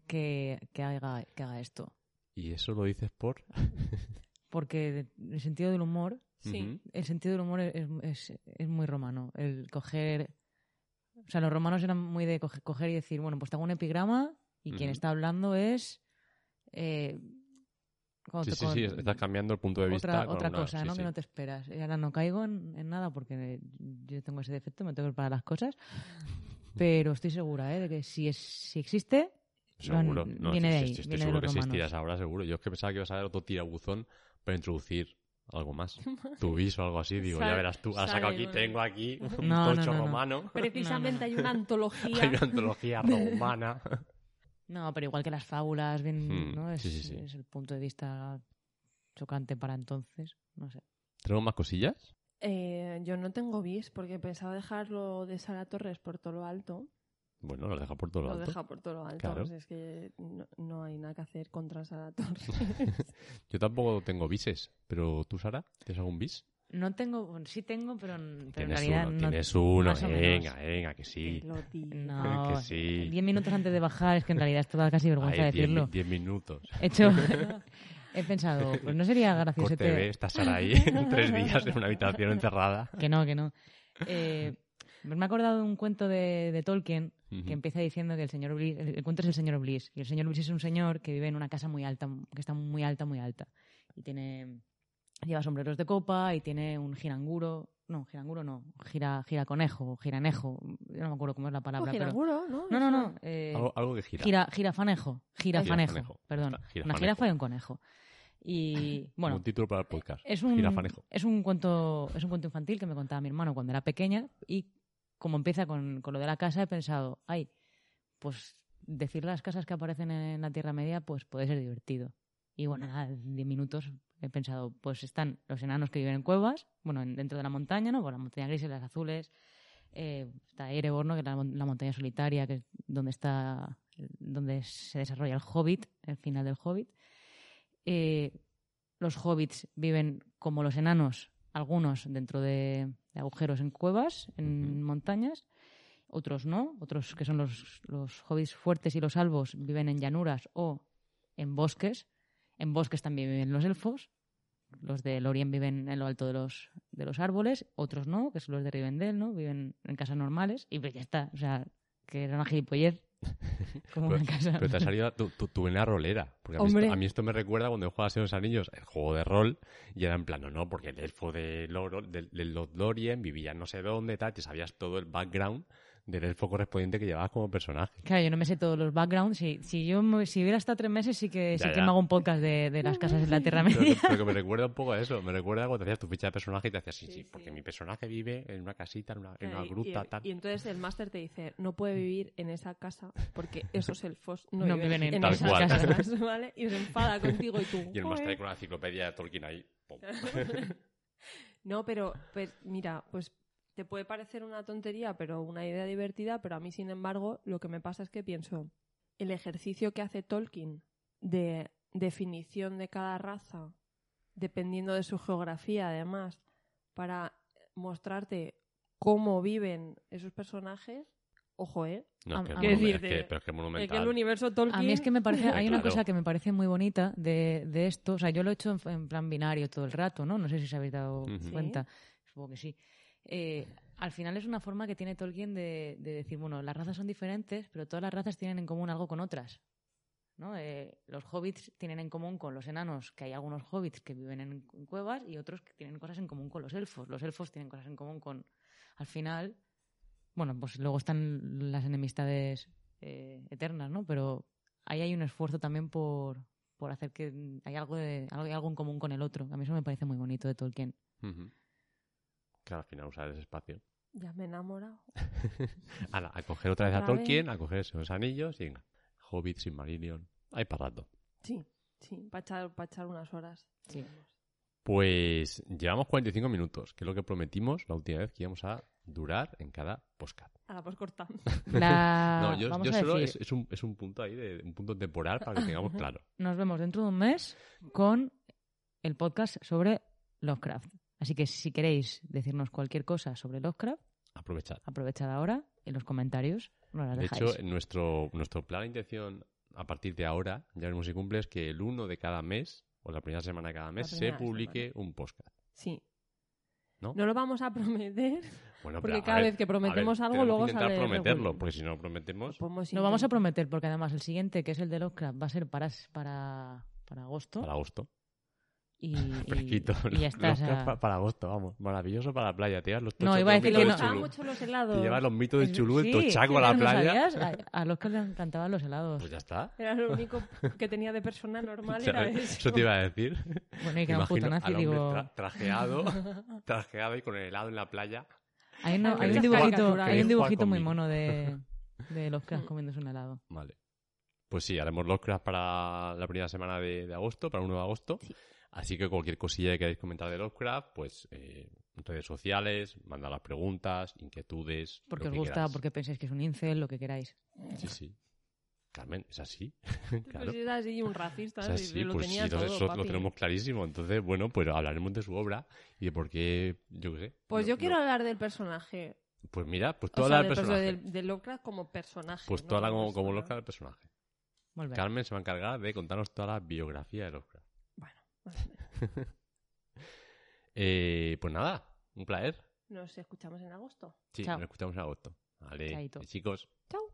que, que, haga, que haga esto. Y eso lo dices por... Porque el sentido del humor, Sí. El sentido del humor es, es, es muy romano. El coger. O sea, los romanos eran muy de coge- coger, y decir, bueno, pues tengo un epigrama y quien está hablando es. Eh, Sí, sí, sí, estás cambiando el punto de vista. otra, con otra una- cosa, sí, ¿no? sí. Que no te esperas. Y ahora no caigo en, en nada porque yo tengo ese defecto, me tengo que preparar las cosas. Pero estoy segura, ¿eh? De que si, es, si existe, Seguro. van- No, viene de ahí, sí, estoy viene de seguro que romanos. esa obra, seguro. Yo es que pensaba que ibas a ver otro tirabuzón para introducir algo más. (laughs) Tu bis o algo así. Digo, ya verás tú. Has sale sacado aquí, tengo aquí un No, no, tocho no, no. romano. (laughs) Precisamente hay una antología. (laughs) Hay una antología romana. No, pero igual que las fábulas, bien, Hmm, ¿no? Es, sí, sí, sí. es el punto de vista chocante para entonces. No sé. ¿Tenemos más cosillas? Eh, yo no tengo bis porque pensaba dejarlo de Sara Torres por todo lo alto. Bueno, lo deja por todo lo Lo alto. deja por todo lo alto. Claro. pues es que no, no hay nada que hacer contra Sara Torres. (laughs) Yo tampoco tengo bises, pero tú, Sara, ¿tienes algún bis? No tengo, bueno, sí tengo, pero, en- pero en Tienes realidad uno, no. tienes uno. Venga, venga, que sí. Te lo. No, (laughs) Que sí. diez minutos antes de bajar, es que en realidad esto da casi vergüenza Ay, diez, decirlo. diez minutos. He hecho, (laughs) he pensado, pues no sería gracioso Corte B, está Sara ahí tres días en una habitación encerrada. que no, que no. Eh, me he acordado de un cuento de, de Tolkien que empieza diciendo que el señor Bliss, el, el cuento es el señor Bliss, y el señor Bliss es un señor que vive en una casa muy alta, que está muy alta, muy alta, y tiene, lleva sombreros de copa y tiene un giranguro, no, giranguro no, gira, gira conejo, giranejo, yo no me acuerdo cómo es la palabra, pero... Giranguro, ¿no? No, no, no, eh, Algo, algo que gira. gira, girafanejo, girafanejo, Girafanejo. perdón, girafanejo. una jirafa y un conejo. Y (laughs) bueno, Un título para el podcast. es un, es un cuento es un cuento infantil que me contaba mi hermano cuando era pequeña y como empieza con, con lo de la casa he pensado, ay, pues decir las casas que aparecen en la Tierra Media pues puede ser divertido. Y bueno, nada, en 10 minutos he pensado, pues están los enanos que viven en cuevas, bueno, en- dentro de la montaña, ¿no? Por la montaña gris y las azules, Eh, está Erebor, ¿no? que es la, la montaña solitaria, que es donde está donde se desarrolla el Hobbit, el final del Hobbit. Eh, los hobbits viven como los enanos, algunos dentro de, de agujeros en cuevas, en montañas, otros no, otros que son los, los hobbits fuertes y los albos viven en llanuras o en bosques. En bosques también viven los elfos. Los de Lorien viven en lo alto de los, de los árboles, otros no, que son los de Rivendell, ¿no? Viven en casas normales y pues ya está. O sea, que era una gilipollez. (laughs) Como Pero, una casa. pero te ha salido tu, tu, tu rolera. Porque a mí, esto, a mí esto me recuerda cuando Señor de los Anillos, el juego de rol, y era en plan, no, porque el elfo de, Loro, del del Lord Lorien vivía en no sé dónde, tal, te sabías todo el background del elfo correspondiente que llevabas como personaje. Claro, yo no me sé todos los backgrounds. Si, si yo me- si hubiera estado tres meses, sí que, sí Ya, que ya. me hago un podcast de, de las casas en la Tierra que, Media. pero que me recuerda un poco a eso. Me recuerda cuando te hacías tu ficha de personaje y te hacías, sí, sí, porque mi personaje vive en una casita, en una, en una Y- gruta, y, tal. y entonces el máster te dice, no puede vivir en esa casa porque esos elfos no, No viven, en esas cual. casas, ¿vale? Y se enfada contigo y tú... Y el máster con la enciclopedia de Tolkien ahí. pum. (laughs) No, pero pues mira, pues te puede parecer una tontería, pero una idea divertida, pero a mí, sin embargo, lo que me pasa es que pienso, el ejercicio que hace Tolkien de definición de cada raza, dependiendo de su geografía, además, para mostrarte cómo viven esos personajes, ojo, ¿eh? No, es que, A- es que- pero es que es Es monumental. que el universo Tolkien... A mí es que me parece, (laughs) hay una Claro. cosa que me parece muy bonita de, de esto. O sea, yo lo he hecho en, en plan binario todo el rato, ¿no? No sé si os habéis dado. Sí. cuenta. Supongo que sí. Eh, al final es una forma que tiene Tolkien de, de decir, bueno, las razas son diferentes, pero todas las razas tienen en común algo con otras. ¿no? Eh, los hobbits tienen en común con los enanos, que hay algunos hobbits que viven en, cuevas y otros que tienen cosas en común con los elfos. Los elfos tienen cosas en común con, al final, bueno, pues luego están las enemistades eh, eternas, ¿no? Pero ahí hay un esfuerzo también por, por hacer que hay algo, de, algo, en común con el otro. A mí eso me parece muy bonito de Tolkien. Claro, al final usar ese espacio. Ya me he enamorado. (laughs) Ala, a coger otra vez a vez. Tolkien, a coger esos anillos y venga. Hobbit, Silmarillion. Hay para rato. Sí, sí, para echar, pa' echar unas horas. Sí. Pues llevamos 45 minutos, que es lo que prometimos la última vez que íbamos a durar en cada podcast. Ahora pues corta. (laughs) La, (laughs) no, yo, a solo decir, es, es un, es un punto ahí, de, un punto temporal para que tengamos claro. nos vemos dentro de un mes con el podcast sobre Lovecraft. Así que si queréis decirnos cualquier cosa sobre Lovecraft, Aprovechar. aprovechad ahora en los comentarios. De dejáis. hecho, nuestro, nuestro plan de intención a partir de ahora, ya veremos si cumple, es que el 1 de cada mes, o la primera semana de cada mes, se publique un podcast. Sí. ¿No? ¿No? lo vamos a prometer. Bueno, Porque cada ver, vez que prometemos ver, algo, luego que intentar sale prometerlo, porque si no prometemos... Podemos Lo vamos a prometer porque además el siguiente, que es el de Lovecraft, va a ser para, para, para agosto. Para agosto. (laughs) y, y- Fresquito. y ya está. o Los sea, pa- para agosto, vamos. Maravilloso para la playa. Te llevas los No, tochos iba a los decir que no. gustaban Chulú. mucho los helados. Te llevas los mitos del chulú, el Sí, tochaco a la ¿no playa. sabías? A, a los que le encantaban los helados. Pues ya está. Era lo único que tenía de persona normal, (laughs) era eso. Eso te iba a decir. bueno, y que un puto nazi, digo... tra- trajeado, (laughs) trajeado y con el helado en la playa. Hay, no- hay Muchas un dibujito, hay un dibujito muy mono de, de Lovecraft comiéndose un helado. Vale. Pues sí, haremos Lovecraft para la primera semana de, de agosto, para el 1 de agosto. Así que cualquier cosilla que queráis comentar de Lovecraft, pues eh, redes sociales, mandad las preguntas, inquietudes. Porque lo os que gusta, queráis. porque pensáis que es un incel, lo que queráis. Sí, sí. Carmen, es así. (laughs) Pues claro. si era así, un racista, Es así, lo pues sí, tenía entonces todo, eso lo tenemos clarísimo. Entonces, bueno, pues hablaremos de su obra y de por qué, yo qué sé. Pues no- yo quiero no- hablar del personaje. Pues mira, pues O habla sea, del del perso- personaje. del- de Lovecraft como personaje. Pues ¿no? tú habla como, Como como persona. Lovecraft del personaje. Carmen se va a encargar de contarnos toda la biografía de Lovecraft. (laughs) Eh, pues nada, un placer. nos escuchamos en agosto. Sí, Chao. nos escuchamos en agosto. Vale, Chaito. chicos. Chao.